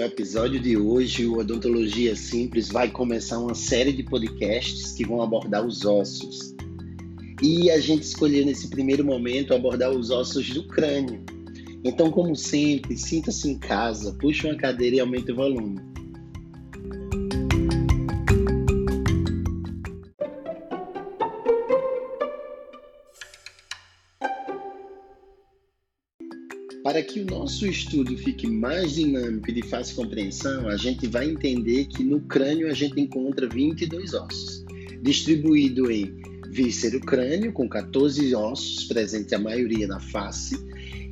No episódio de hoje, o Odontologia Simples vai começar uma série de podcasts que vão abordar os ossos. E a gente escolheu nesse primeiro momento abordar os ossos do crânio. Então, como sempre, sinta-se em casa, puxe uma cadeira e aumente o volume. Para que o nosso estudo fique mais dinâmico e de fácil compreensão, a gente vai entender que no crânio a gente encontra 22 ossos, distribuído em víscero crânio, com 14 ossos, presente a maioria na face,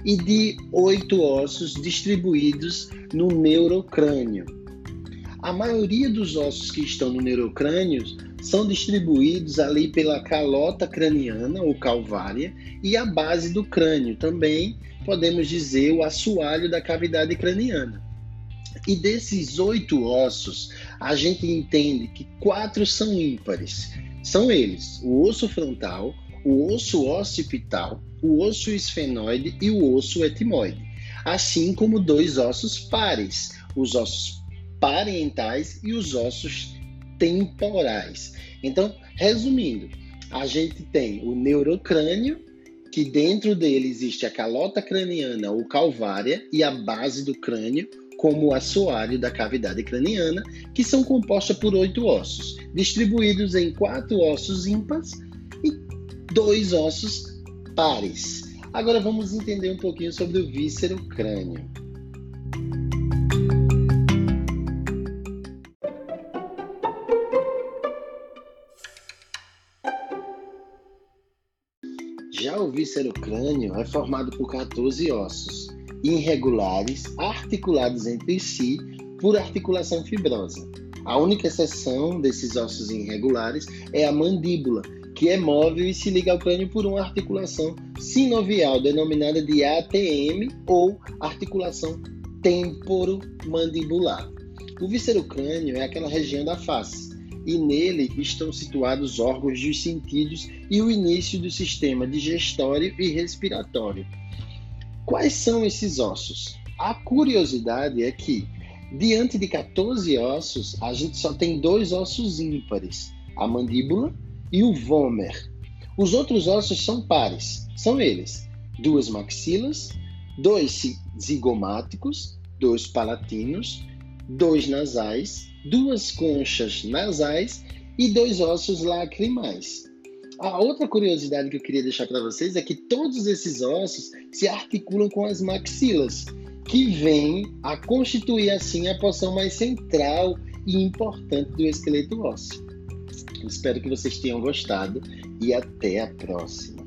e de 8 ossos distribuídos no neurocrânio. A maioria dos ossos que estão no neurocrânio são distribuídos ali pela calota craniana ou calvária e a base do crânio, também podemos dizer o assoalho da cavidade craniana. E desses oito ossos, a gente entende que quatro são ímpares. São eles: o osso frontal, o osso occipital, o osso esfenoide e o osso etimoide, assim como dois ossos pares, os ossos parentais e os ossos temporais. Então, resumindo, a gente tem o neurocrânio, que dentro dele existe a calota craniana ou calvária e a base do crânio, como o assoalho da cavidade craniana, que são compostas por oito ossos, distribuídos em quatro ossos ímpares e dois ossos pares. Agora vamos entender um pouquinho sobre o víscero crânio. Já o víscero-crânio é formado por 14 ossos irregulares, articulados entre si por articulação fibrosa. A única exceção desses ossos irregulares é a mandíbula, que é móvel e se liga ao crânio por uma articulação sinovial, denominada de ATM ou articulação temporomandibular. O víscero-crânio é aquela região da face e nele estão situados os órgãos dos sentidos e o início do sistema digestório e respiratório. Quais são esses ossos? A curiosidade é que, diante de 14 ossos, a gente só tem dois ossos ímpares, a mandíbula e o vômer. Os outros ossos são pares, são eles: duas maxilas, dois zigomáticos, dois palatinos, dois nasais, duas conchas nasais e dois ossos lacrimais. A outra curiosidade que eu queria deixar para vocês é que todos esses ossos se articulam com as maxilas, que vêm a constituir assim a porção mais central e importante do esqueleto ósseo. Espero que vocês tenham gostado e até a próxima.